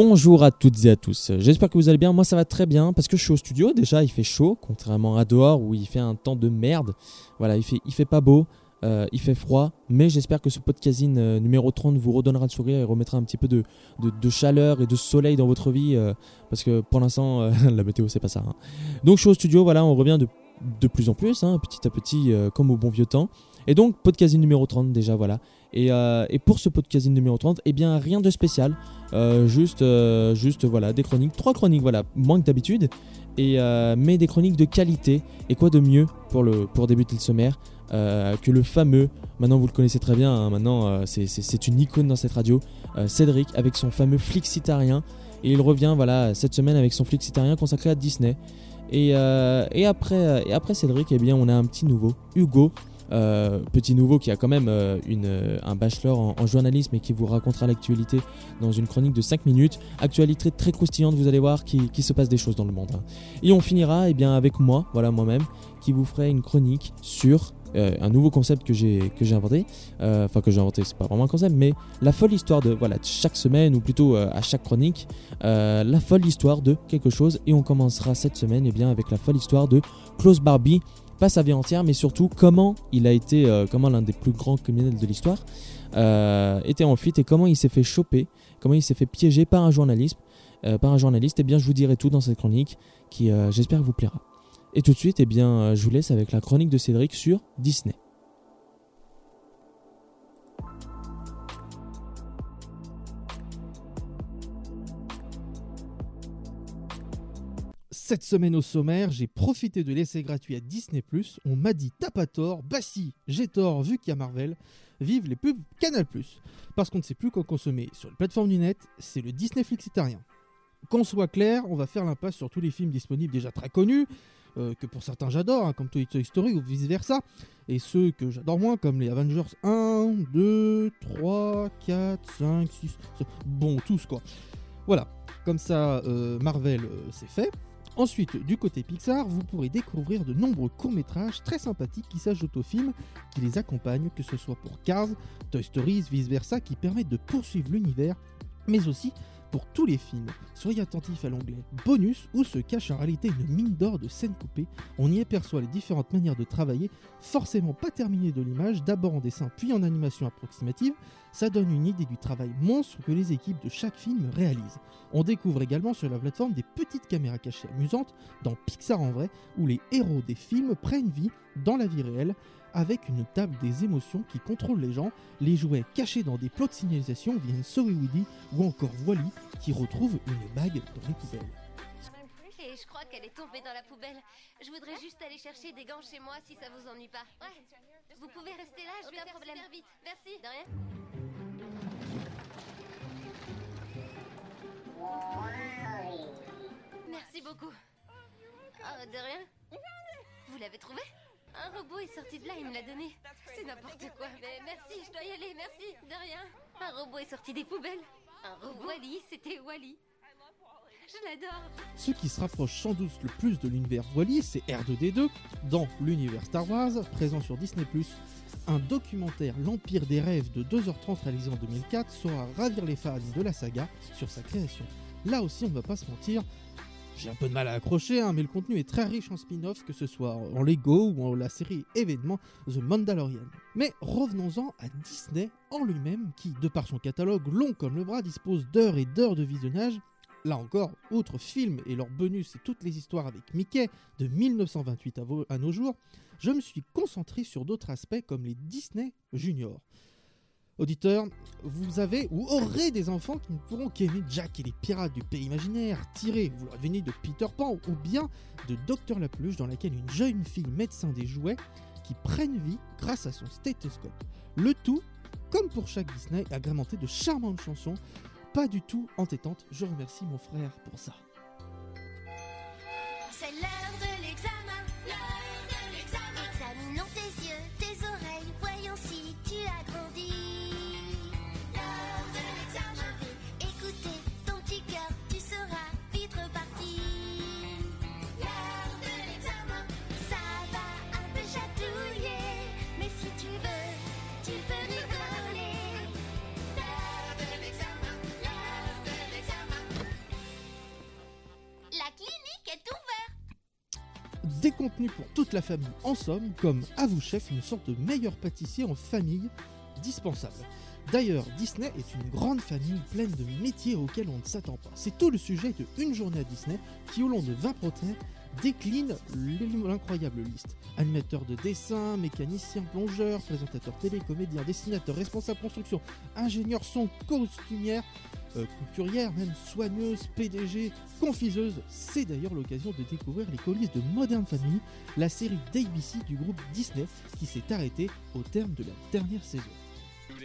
Bonjour à toutes et à tous, j'espère que vous allez bien, moi ça va très bien parce que je suis au studio, déjà il fait chaud, contrairement à dehors où il fait un temps de merde, voilà il fait, il fait pas beau, euh, il fait froid, mais j'espère que ce podcasting euh, numéro 30 vous redonnera le sourire et remettra un petit peu de, de- chaleur et de soleil dans votre vie euh, parce que pour l'instant la météo c'est pas ça. hein. Donc je suis au studio, voilà on revient de, de plus en plus, hein, petit à petit comme au bon vieux temps. Et donc podcasting numéro 30 déjà voilà. Et, euh, et pour ce podcasting numéro 30, eh bien rien de spécial. Euh, juste, euh, juste voilà, des chroniques, trois chroniques, voilà, moins que d'habitude, et mais des chroniques de qualité. Et quoi de mieux pour le pour débuter le sommaire que le fameux, maintenant vous le connaissez très bien, hein, maintenant c'est- une icône dans cette radio, Cédric avec son fameux flixitarien. Et il revient voilà cette semaine avec son flixitarien consacré à Disney. Et, et après et après Cédric, eh bien on a un petit nouveau, Hugo. Euh, petit nouveau qui a quand même euh, une, euh, un bachelor en, journalisme et qui vous racontera l'actualité dans une chronique de 5 minutes. Actualité très croustillante, vous allez voir qu'il qui se passe des choses dans le monde. hein. Et on finira eh bien, avec moi, voilà moi-même, qui vous ferai une chronique sur un nouveau concept que j'ai inventé. Enfin que j'ai inventé, c'est pas vraiment un concept, mais la folle histoire de voilà chaque semaine ou plutôt à chaque chronique, la folle histoire de quelque chose. Et on commencera cette semaine eh bien avec la folle histoire de Klaus Barbie. Pas sa vie entière, mais surtout comment il a été, euh, comment l'un des plus grands criminels de l'histoire euh, était en fuite et comment il s'est fait choper, comment il s'est fait piéger par un journaliste. euh, par un journaliste, et bien je vous dirai tout dans cette chronique qui j'espère vous plaira. Et tout de suite, eh bien, je vous laisse avec la chronique de Cédric sur Disney. Cette semaine au sommaire, j'ai profité de l'essai gratuit à Disney+. On m'a dit t'as pas tort, bah si, j'ai tort vu qu'il y a Marvel. Vive les pubs Canal+. Parce qu'on ne sait plus quoi consommer sur les plateformes du net, c'est le Disney Flixitarien. Qu'on soit clair, on va faire l'impasse sur tous les films disponibles déjà très connus, euh, que pour certains j'adore, hein, comme Toy Story ou vice versa, et ceux que j'adore moins, comme les Avengers 1, 2, 3, 4, 5, 6, bon, tous quoi. Voilà, comme ça, euh, Marvel, euh, c'est fait. Ensuite, du côté Pixar, vous pourrez découvrir de nombreux courts-métrages très sympathiques qui s'ajoutent aux films qui les accompagnent, que ce soit pour Cars, Toy Story, vice-versa, qui permettent de poursuivre l'univers, mais aussi pour tous les films. Soyez attentifs à l'onglet bonus où se cache en réalité une mine d'or de scènes coupées. On y aperçoit les différentes manières de travailler, forcément pas terminées de l'image, d'abord en dessin puis en animation approximative. Ça donne une idée du travail monstre que les équipes de chaque film réalisent. On découvre également sur la plateforme des petites caméras cachées amusantes dans Pixar en vrai, où les héros des films prennent vie dans la vie réelle, avec une table des émotions qui contrôle les gens, les jouets cachés dans des plots de signalisation viennent Sorry Woody ou encore Wally qui retrouve une bague dans les poubelles. Et je crois qu'elle est tombée dans la poubelle. Je voudrais juste aller chercher des gants chez moi si ça vous ennuie pas. Ouais. Vous pouvez rester là, je vais faire problème. vite. Merci. De rien. Merci beaucoup. Oh, de rien. Vous l'avez trouvé? Un robot est sorti de là, il me l'a donné. C'est n'importe quoi. Mais merci, je dois y aller, merci. De rien. Un robot est sorti des poubelles. Un robot Wally, c'était Wally. Je l'adore. Ce qui se rapproche sans doute le plus de l'univers Wally, c'est R2D2, dans l'univers Star Wars, présent sur Disney+. Un documentaire L'Empire des rêves de 2h30 réalisé en 2004 saura ravir les fans de la saga sur sa création. Là aussi, on ne va pas se mentir, j'ai un peu de mal à accrocher, hein, mais le contenu est très riche en spin-off, que ce soit en Lego ou en la série événement The Mandalorian. Mais revenons-en à Disney en lui-même, qui, de par son catalogue long comme le bras, dispose d'heures et d'heures de visionnage. Là encore, outre films et leurs bonus et toutes les histoires avec Mickey de 1928 à, à nos jours, je me suis concentré sur d'autres aspects comme les Disney Junior. Auditeurs, vous avez ou aurez des enfants qui ne pourront qu'aimer Jack et les pirates du pays imaginaire, tirés, vous l'aurez deviné, de Peter Pan ou bien de Docteur la Peluche, dans laquelle une jeune fille médecin des jouets qui prennent vie grâce à son stéthoscope. Le tout, comme pour chaque Disney, agrémenté de charmantes chansons, pas du tout entêtantes. Je remercie mon frère pour ça. Des contenus pour toute la famille en somme, comme à vous chef, une sorte de meilleur pâtissier en famille dispensable. D'ailleurs, Disney est une grande famille pleine de métiers auxquels on ne s'attend pas. C'est tout le sujet de Une journée à Disney qui, au long de 20 protéines, décline l'incroyable liste. Animateur de dessin, mécanicien, plongeur, présentateur télé, comédien, dessinateur, responsable construction, ingénieur son, costumière, euh, couturière, même soigneuse, PDG, confiseuse. C'est d'ailleurs l'occasion de découvrir les coulisses de Modern Family, la série d'ABC du groupe Disney qui s'est arrêtée au terme de la dernière saison.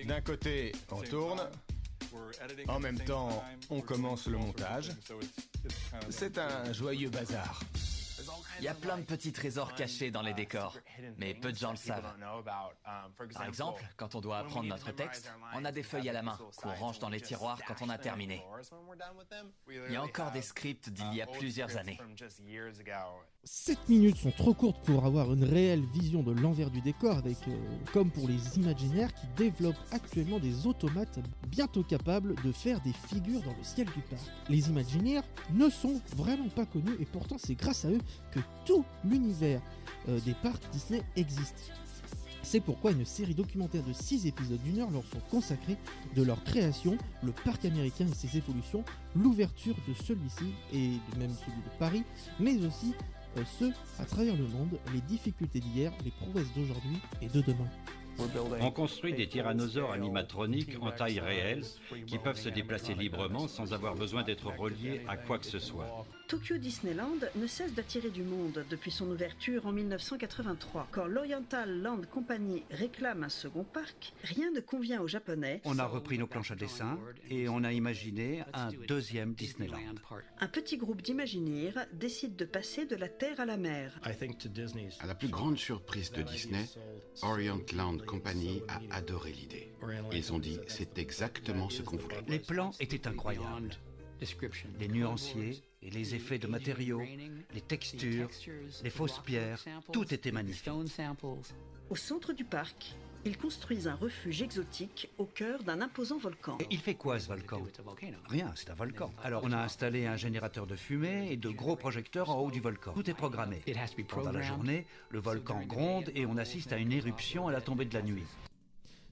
D'un côté, on tourne. En même temps, on commence le montage. C'est un joyeux bazar. Il y a plein de petits trésors cachés dans les décors, mais peu de gens le savent. Par exemple, quand on doit apprendre notre texte, on a des feuilles à la main qu'on range dans les tiroirs quand on a terminé. Il y a encore des scripts d'il y a plusieurs années. 7 minutes sont trop courtes pour avoir une réelle vision de l'envers du décor, euh, comme pour les imaginaires qui développent actuellement des automates bientôt capables de faire des figures dans le ciel du parc. Les imaginaires ne sont vraiment pas connus et pourtant c'est grâce à eux que tout l'univers euh, des parcs Disney existe. C'est pourquoi une série documentaire de 6 épisodes d'une heure leur sont consacrés de leur création, le parc américain et ses évolutions, l'ouverture de celui-ci et même celui de Paris, mais aussi euh, ceux à travers le monde, les difficultés d'hier, les prouesses d'aujourd'hui et de demain. On construit des tyrannosaures animatroniques en taille réelle qui peuvent se déplacer librement sans avoir besoin d'être reliés à quoi que ce soit. Tokyo Disneyland ne cesse d'attirer du monde depuis son ouverture en 1983. Quand l'Oriental Land Company réclame un second parc, rien ne convient aux Japonais. On a repris nos planches à dessin et on a imaginé un deuxième Disneyland. Un petit groupe d'Imagineers décide de passer de la terre à la mer. À la plus grande surprise de Disney, Orient Land Company a adoré l'idée. Ils ont dit c'est exactement ce qu'on voulait. Les plans étaient incroyables. Les nuanciers et les effets de matériaux, les textures, les fausses pierres, tout était magnifique. Au centre du parc, ils construisent un refuge exotique au cœur d'un imposant volcan. Et il fait quoi ce volcan Rien, c'est un volcan. Alors on a installé un générateur de fumée et de gros projecteurs en haut du volcan. Tout est programmé. Pendant la journée, le volcan gronde et on assiste à une éruption à la tombée de la nuit.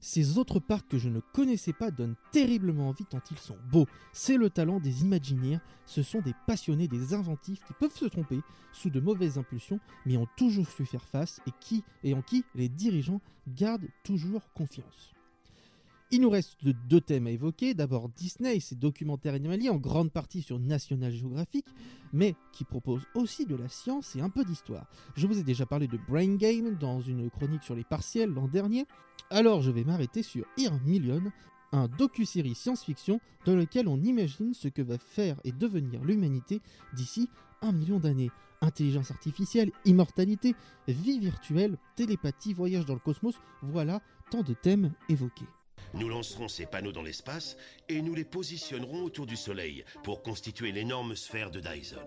Ces autres parcs que je ne connaissais pas donnent terriblement envie tant ils sont beaux. C'est le talent des Imagineers, ce sont des passionnés, des inventifs qui peuvent se tromper sous de mauvaises impulsions, mais ont toujours su faire face et, qui, et en qui les dirigeants gardent toujours confiance. Il nous reste deux thèmes à évoquer. D'abord Disney ses documentaires animaliers, en grande partie sur National Geographic, mais qui proposent aussi de la science et un peu d'histoire. Je vous ai déjà parlé de Brain Game dans une chronique sur les partiels l'an dernier. Alors je vais m'arrêter sur Ear Million, un docu-série science-fiction dans lequel on imagine ce que va faire et devenir l'humanité d'ici un million d'années. Intelligence artificielle, immortalité, vie virtuelle, télépathie, voyage dans le cosmos, voilà tant de thèmes évoqués. Nous lancerons ces panneaux dans l'espace et nous les positionnerons autour du Soleil pour constituer l'énorme sphère de Dyson.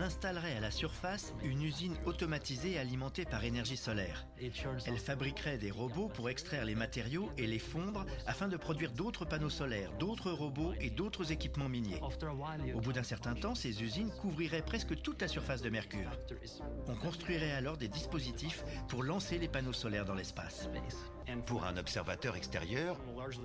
On installerait à la surface une usine automatisée alimentée par énergie solaire. Elle fabriquerait des robots pour extraire les matériaux et les fondre afin de produire d'autres panneaux solaires, d'autres robots et d'autres équipements miniers. Au bout d'un certain temps, ces usines couvriraient presque toute la surface de Mercure. On construirait alors des dispositifs pour lancer les panneaux solaires dans l'espace. Pour un observateur extérieur,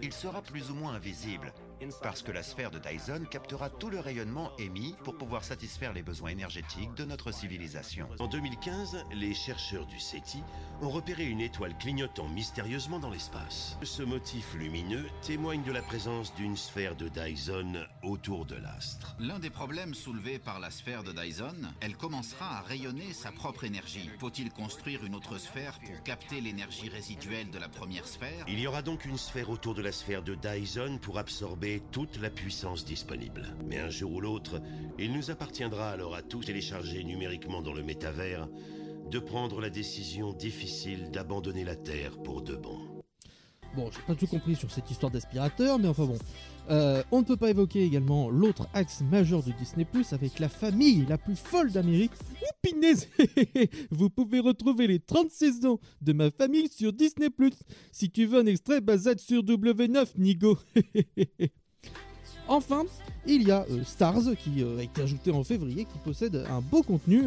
il sera plus ou moins invisible, Parce que la sphère de Dyson captera tout le rayonnement émis pour pouvoir satisfaire les besoins énergétiques de notre civilisation. En 2015, les chercheurs du SETI ont repéré une étoile clignotant mystérieusement dans l'espace. Ce motif lumineux témoigne de la présence d'une sphère de Dyson autour de l'astre. L'un des problèmes soulevés par la sphère de Dyson, elle commencera à rayonner sa propre énergie. Faut-il construire une autre sphère pour capter l'énergie résiduelle de la première sphère? Il y aura donc une sphère autour de la sphère de Dyson pour absorber toute la puissance disponible. Mais un jour ou l'autre, il nous appartiendra alors à tous téléchargés numériquement dans le métavers de prendre la décision difficile d'abandonner la Terre pour de bon. Bon, j'ai pas tout compris sur cette histoire d'aspirateur, mais enfin bon. Euh, on ne peut pas évoquer également l'autre axe majeur de Disney Plus avec la famille la plus folle d'Amérique. Oupinaise Vous pouvez retrouver les 30 saisons de ma famille sur Disney Plus. Si tu veux un extrait basé sur W9, Nigo. Enfin, il y a euh, Stars qui euh, a été ajouté en février, qui possède un beau contenu.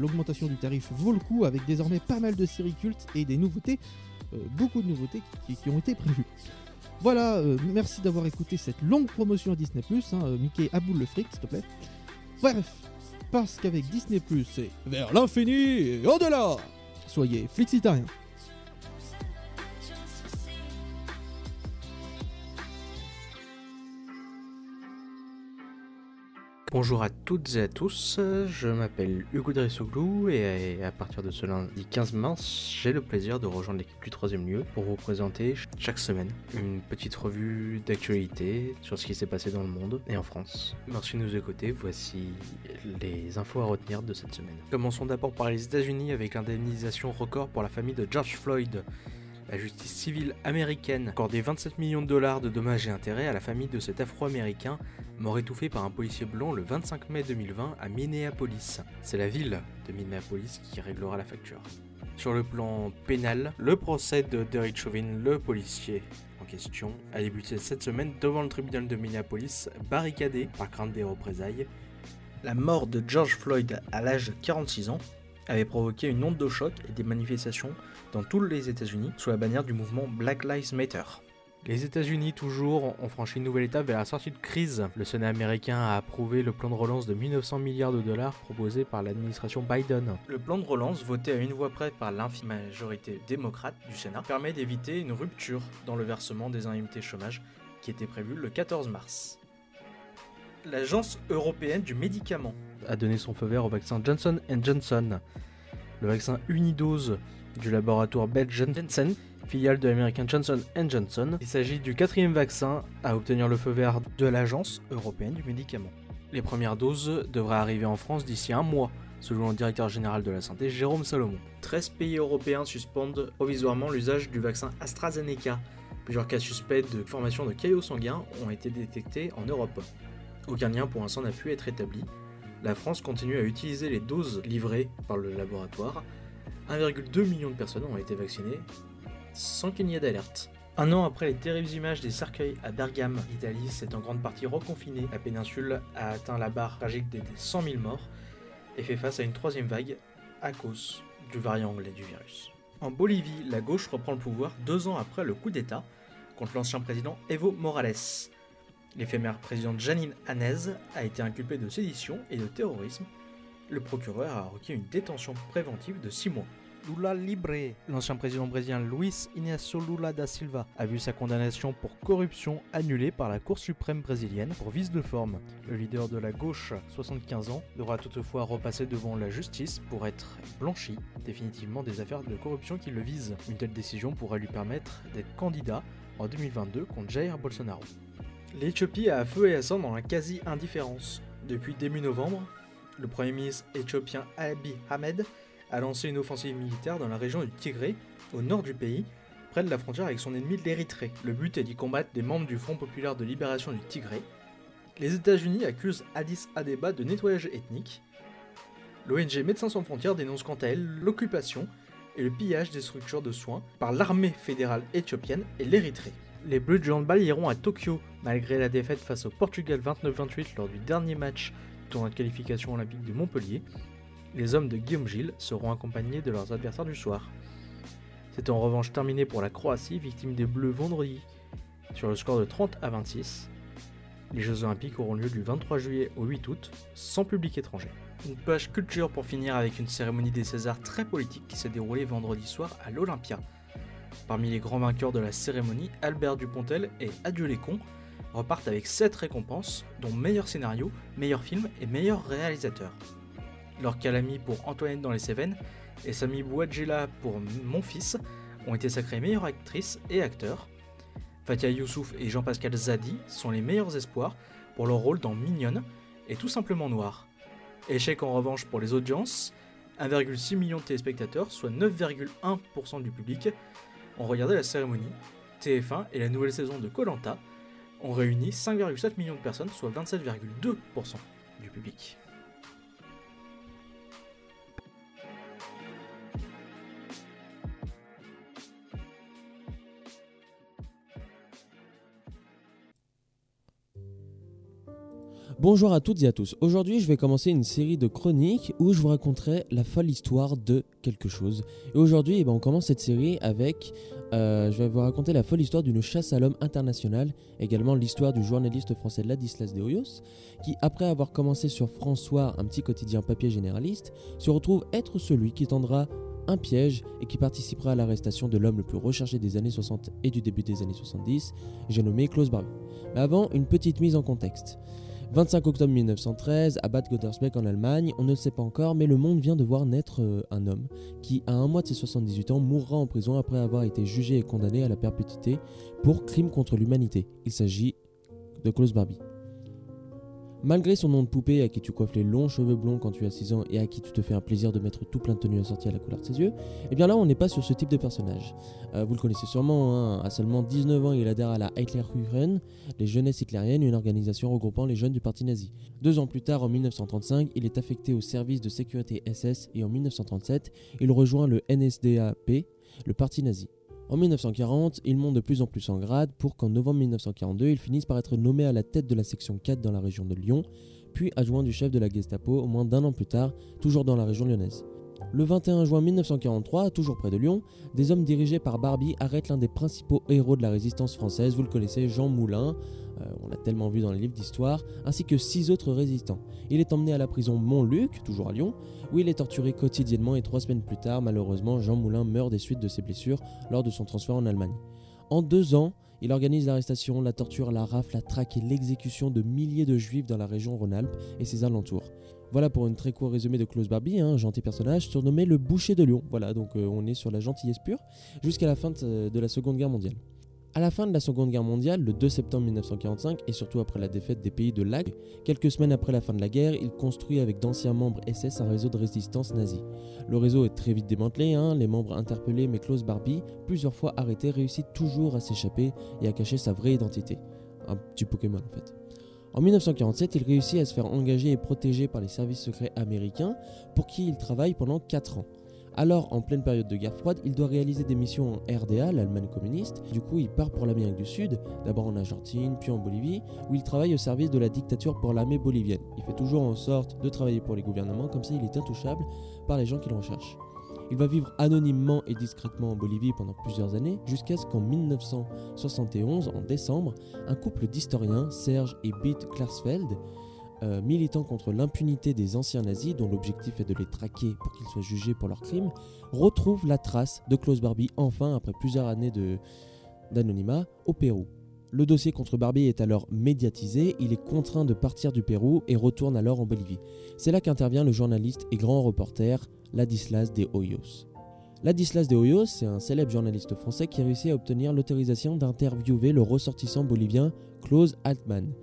L'augmentation du tarif vaut le coup avec désormais pas mal de séries cultes et des nouveautés, beaucoup de nouveautés qui ont été prévues. Voilà, euh, merci d'avoir écouté cette longue promotion à Disney hein, euh, Mickey aboule le fric, s'il te plaît. Bref, parce qu'avec Disney c'est vers l'infini et au-delà. Soyez flexitariens. Bonjour à toutes et à tous, je m'appelle Hugo Dressoglou et à partir de ce lundi 15 mars, j'ai le plaisir de rejoindre l'équipe du troisième lieu pour vous présenter chaque semaine une petite revue d'actualité sur ce qui s'est passé dans le monde et en France. Merci de nous écouter, voici les infos à retenir de cette semaine. Commençons d'abord par les États-Unis avec l'indemnisation record pour la famille de George Floyd. La justice civile américaine accordait 27 millions de dollars de dommages et intérêts à la famille de cet afro-américain mort étouffé par un policier blanc le 25 mai 2020 à Minneapolis. C'est la ville de Minneapolis qui réglera la facture. Sur le plan pénal, le procès de Derek Chauvin, le policier en question, a débuté cette semaine devant le tribunal de Minneapolis, barricadé par crainte des représailles. La mort de George Floyd à l'âge de 46 ans avait provoqué une onde de choc et des manifestations dans tous les États-Unis sous la bannière du mouvement Black Lives Matter. Les États-Unis, toujours, ont franchi une nouvelle étape vers la sortie de crise. Le Sénat américain a approuvé le plan de relance de 1900 milliards de dollars proposé par l'administration Biden. Le plan de relance, voté à une voix près par l'infime majorité démocrate du Sénat, permet d'éviter une rupture dans le versement des indemnités chômage qui était prévu le 14 mars. L'Agence européenne du médicament a donné son feu vert au vaccin Johnson Johnson. Le vaccin unidose du laboratoire belge Janssen, filiale de l'américain Johnson Johnson. Il s'agit du quatrième vaccin à obtenir le feu vert de l'Agence européenne du médicament. Les premières doses devraient arriver en France d'ici un mois, selon le directeur général de la santé Jérôme Salomon. 13 pays européens suspendent provisoirement l'usage du vaccin AstraZeneca. Plusieurs cas suspects de formation de caillots sanguins ont été détectés en Europe. Aucun lien pour l'instant n'a pu être établi. La France continue à utiliser les doses livrées par le laboratoire 1,2 million de personnes ont été vaccinées sans qu'il n'y ait d'alerte. Un an après les terribles images des cercueils à Bergame, l'Italie s'est en grande partie reconfinée. La péninsule a atteint la barre tragique des 100 000 morts et fait face à une troisième vague à cause du variant anglais du virus. En Bolivie, la gauche reprend le pouvoir deux ans après le coup d'État contre l'ancien président Evo Morales. L'éphémère présidente Janine Hanez a été inculpée de sédition et de terrorisme le procureur a requis une détention préventive de 6 mois. Lula Libre, l'ancien président brésilien Luiz Inácio Lula da Silva, a vu sa condamnation pour corruption annulée par la Cour suprême brésilienne pour vice de forme. Le leader de la gauche, 75 ans, devra toutefois repasser devant la justice pour être blanchi définitivement des affaires de corruption qui le visent. Une telle décision pourrait lui permettre d'être candidat en 2022 contre Jair Bolsonaro. L'Éthiopie a à feu et à sang dans la quasi-indifférence. Depuis début novembre, le Premier ministre éthiopien Abiy Ahmed a lancé une offensive militaire dans la région du Tigré, au nord du pays, près de la frontière avec son ennemi l'Érythrée. Le but est d'y combattre des membres du Front populaire de libération du Tigré. Les États-Unis accusent Addis Abeba de nettoyage ethnique. L'ONG Médecins sans frontières dénonce quant à elle l'occupation et le pillage des structures de soins par l'armée fédérale éthiopienne et l'Érythrée. Les Bleus du handball iront à Tokyo, malgré la défaite face au Portugal 29-28 lors du dernier match tournoi de qualification olympique de Montpellier, les hommes de Guillaume Gilles seront accompagnés de leurs adversaires du soir. C'est en revanche terminé pour la Croatie, victime des Bleus vendredi, sur le score de 30 à 26. Les Jeux Olympiques auront lieu du 23 juillet au 8 août, sans public étranger. Une page culture pour finir avec une cérémonie des Césars très politique qui s'est déroulée vendredi soir à l'Olympia. Parmi les grands vainqueurs de la cérémonie, Albert Dupontel et Adieu les cons repartent avec 7 récompenses, dont meilleur scénario, meilleur film et meilleur réalisateur. Leurs Calami pour Antoinette dans les Cévennes et Sami Bouadjela pour Mon Fils ont été sacrés meilleure actrice et acteur. Fatia Youssouf et Jean-Pascal Zadi sont les meilleurs espoirs pour leur rôle dans Mignonne et Tout simplement Noir. Échec en revanche pour les audiences, 1,6 million de téléspectateurs, soit 9,1% du public, ont regardé la cérémonie. TF1 et la nouvelle saison de Colanta ont réuni 5,7 millions de personnes, soit 27,2% du public. Bonjour à toutes et à tous. Aujourd'hui, je vais commencer une série de chroniques où je vous raconterai la folle histoire de quelque chose. Et aujourd'hui, eh ben, on commence cette série avec. euh, je vais vous raconter la folle histoire d'une chasse à l'homme internationale, également l'histoire du journaliste français Ladislas de Hoyos, qui, après avoir commencé sur François, un petit quotidien papier généraliste, se retrouve être celui qui tendra un piège et qui participera à l'arrestation de l'homme le plus recherché des années 60 et du début des années 70, j'ai nommé Klaus Barbie. Mais avant, une petite mise en contexte. 25 octobre 1913, à Bad Godesberg en Allemagne, on ne le sait pas encore, mais le monde vient de voir naître euh, un homme qui, à un mois de ses 78 ans, mourra en prison après avoir été jugé et condamné à la perpétuité pour crime contre l'humanité. Il s'agit de Klaus Barbie. Malgré son nom de poupée à qui tu coiffes les longs cheveux blonds quand tu as 6 ans et à qui tu te fais un plaisir de mettre tout plein de tenues assorties à la couleur de ses yeux, eh bien là on n'est pas sur ce type de personnage. Euh, vous le connaissez sûrement, hein, à seulement 19 ans il adhère à la Hitlerjugend, les jeunesses hitlériennes, une organisation regroupant les jeunes du parti nazi. Deux ans plus tard, en 1935, il est affecté au service de sécurité SS et en 1937, il rejoint le NSDAP, le parti nazi. En 1940, il monte de plus en plus en grade pour qu'en novembre 1942, il finisse par être nommé à la tête de la section 4 dans la région de Lyon, puis adjoint du chef de la Gestapo au moins d'un an plus tard, toujours dans la région lyonnaise. Le 21 juin 1943, toujours près de Lyon, des hommes dirigés par Barbie arrêtent l'un des principaux héros de la résistance française, vous le connaissez, Jean Moulin, euh, on l'a tellement vu dans les livres d'histoire, ainsi que six autres résistants. Il est emmené à la prison Montluc, toujours à Lyon, où il est torturé quotidiennement et trois semaines plus tard, malheureusement, Jean Moulin meurt des suites de ses blessures lors de son transfert en Allemagne. En deux ans, il organise l'arrestation, la torture, la rafle, la traque et l'exécution de milliers de juifs dans la région Rhône-Alpes et ses alentours. Voilà pour une très court résumé de Klaus Barbie, un gentil personnage surnommé le boucher de Lyon. Voilà, donc euh, on est sur la gentillesse pure jusqu'à la fin de la Seconde Guerre mondiale. À la fin de la Seconde Guerre mondiale, le 2 septembre 1945, et surtout après la défaite des pays de l'AG, quelques semaines après la fin de la guerre, il construit avec d'anciens membres SS un réseau de résistance nazie. Le réseau est très vite démantelé, hein, les membres interpellés, mais Klaus Barbie, plusieurs fois arrêté, réussit toujours à s'échapper et à cacher sa vraie identité. Un petit Pokémon en fait. En 1947, il réussit à se faire engager et protéger par les services secrets américains, pour qui il travaille pendant 4 ans. Alors, en pleine période de guerre froide, il doit réaliser des missions en RDA, l'Allemagne communiste. Du coup, il part pour l'Amérique du Sud, d'abord en Argentine, puis en Bolivie, où il travaille au service de la dictature pour l'armée bolivienne. Il fait toujours en sorte de travailler pour les gouvernements, comme ça il est intouchable par les gens qui le recherchent. Il va vivre anonymement et discrètement en Bolivie pendant plusieurs années, jusqu'à ce qu'en 1971, en décembre, un couple d'historiens, Serge et Beat Klarsfeld, euh, militant contre l'impunité des anciens nazis, dont l'objectif est de les traquer pour qu'ils soient jugés pour leurs crimes, retrouve la trace de Klaus Barbie enfin après plusieurs années d'anonymat au Pérou. Le dossier contre Barbie est alors médiatisé, il est contraint de partir du Pérou et retourne alors en Bolivie. C'est là qu'intervient le journaliste et grand reporter Ladislas de Hoyos. Ladislas de Hoyos, c'est un célèbre journaliste français qui a réussi à obtenir l'autorisation d'interviewer le ressortissant bolivien Klaus Altman.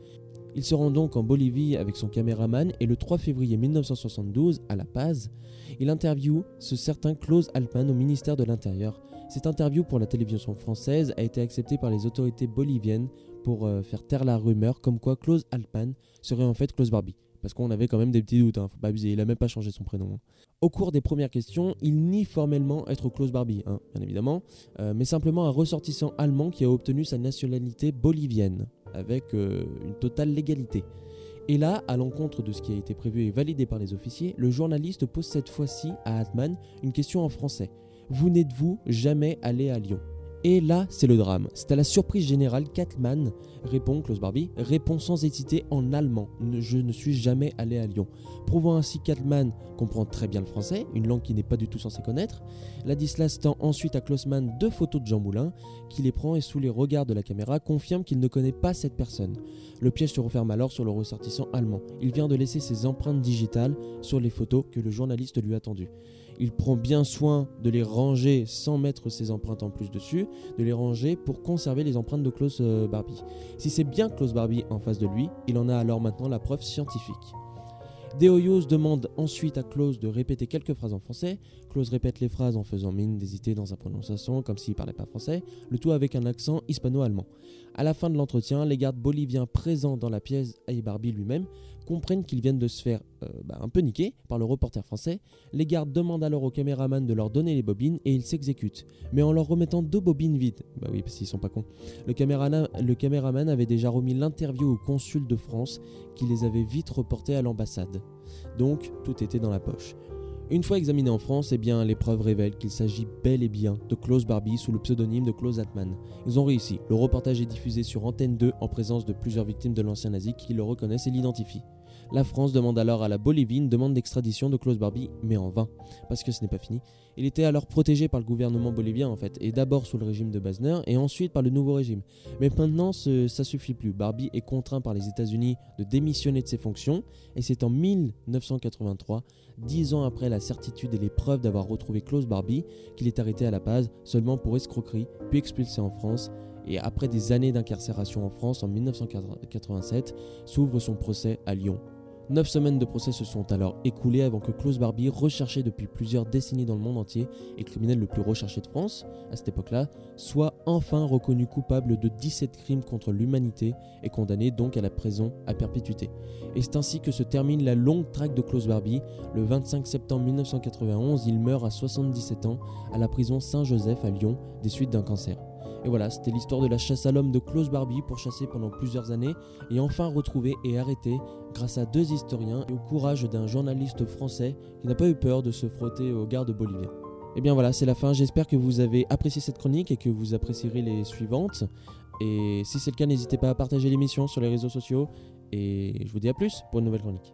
Il se rend donc en Bolivie avec son caméraman et le 3 février 1972, à La Paz, il interviewe ce certain Klaus Altman au ministère de l'Intérieur. Cette interview pour la télévision française a été acceptée par les autorités boliviennes pour euh, faire taire la rumeur comme quoi Klaus Altman serait en fait Klaus Barbie. Parce qu'on avait quand même des petits doutes, hein, faut pas abuser, il a même pas changé son prénom. hein. Au cours des premières questions, il nie formellement être Klaus Barbie, hein, bien évidemment, euh, mais simplement un ressortissant allemand qui a obtenu sa nationalité bolivienne, avec euh, une totale légalité. Et là, à l'encontre de ce qui a été prévu et validé par les officiers, le journaliste pose cette fois-ci à Altman une question en français. Vous n'êtes-vous jamais allé à Lyon? Et là, c'est le drame. C'est à la surprise générale qu'Atman répond, Klaus Barbie, répond sans hésiter en allemand. Je ne suis jamais allé à Lyon. Prouvant ainsi qu'Atman comprend très bien le français, une langue qu'il n'est pas du tout censé connaître. Ladislas tend ensuite à Klausman deux photos de Jean Moulin, qui les prend et sous les regards de la caméra confirme qu'il ne connaît pas cette personne. Le piège se referme alors sur le ressortissant allemand. Il vient de laisser ses empreintes digitales sur les photos que le journaliste lui a tendues. Il prend bien soin de les ranger sans mettre ses empreintes en plus dessus, de les ranger pour conserver les empreintes de Klaus euh, Barbie. Si c'est bien Klaus Barbie en face de lui, il en a alors maintenant la preuve scientifique. Deoyos demande ensuite à Klaus de répéter quelques phrases en français. Répète les phrases en faisant mine d'hésiter dans sa prononciation, comme s'il parlait pas français, le tout avec un accent hispano-allemand. À la fin de l'entretien, les gardes boliviens présents dans la pièce et Barbie lui-même comprennent qu'ils viennent de se faire euh, bah, un peu niquer par le reporter français. Les gardes demandent alors au caméraman de leur donner les bobines et ils s'exécutent, mais en leur remettant deux bobines vides. Bah oui, parce qu'ils sont pas cons. Le, le caméraman avait déjà remis l'interview au consul de France qui les avait vite reportés à l'ambassade. Donc tout était dans la poche. Une fois examiné en France, eh bien, les preuves révèlent qu'il s'agit bel et bien de Klaus Barbie sous le pseudonyme de Klaus Atman. Ils ont réussi. Le reportage est diffusé sur Antenne 2 en présence de plusieurs victimes de l'ancien nazi qui le reconnaissent et l'identifient. La France demande alors à la Bolivie une demande d'extradition de Klaus Barbie, mais en vain, parce que ce n'est pas fini. Il était alors protégé par le gouvernement bolivien en fait, et d'abord sous le régime de Basner, et ensuite par le nouveau régime. Mais maintenant, ce, ça suffit plus. Barbie est contraint par les États-Unis de démissionner de ses fonctions, et c'est en 1983, dix ans après la certitude et les preuves d'avoir retrouvé Klaus Barbie, qu'il est arrêté à la base, seulement pour escroquerie, puis expulsé en France, et après des années d'incarcération en France en 1987, s'ouvre son procès à Lyon. Neuf semaines de procès se sont alors écoulées avant que Klaus Barbie, recherché depuis plusieurs décennies dans le monde entier et criminel le plus recherché de France à cette époque-là, soit enfin reconnu coupable de 17 crimes contre l'humanité et condamné donc à la prison à perpétuité. Et c'est ainsi que se termine la longue traque de Klaus Barbie. Le 25 septembre 1991, il meurt à 77 ans à la prison Saint-Joseph à Lyon des suites d'un cancer. Et voilà, c'était l'histoire de la chasse à l'homme de Klaus Barbie, pourchassé pendant plusieurs années et enfin retrouvé et arrêté grâce à deux historiens et au courage d'un journaliste français qui n'a pas eu peur de se frotter aux gardes boliviens. Et bien voilà, c'est la fin. J'espère que vous avez apprécié cette chronique et que vous apprécierez les suivantes. Et si c'est le cas, n'hésitez pas à partager l'émission sur les réseaux sociaux. Et je vous dis à plus pour une nouvelle chronique.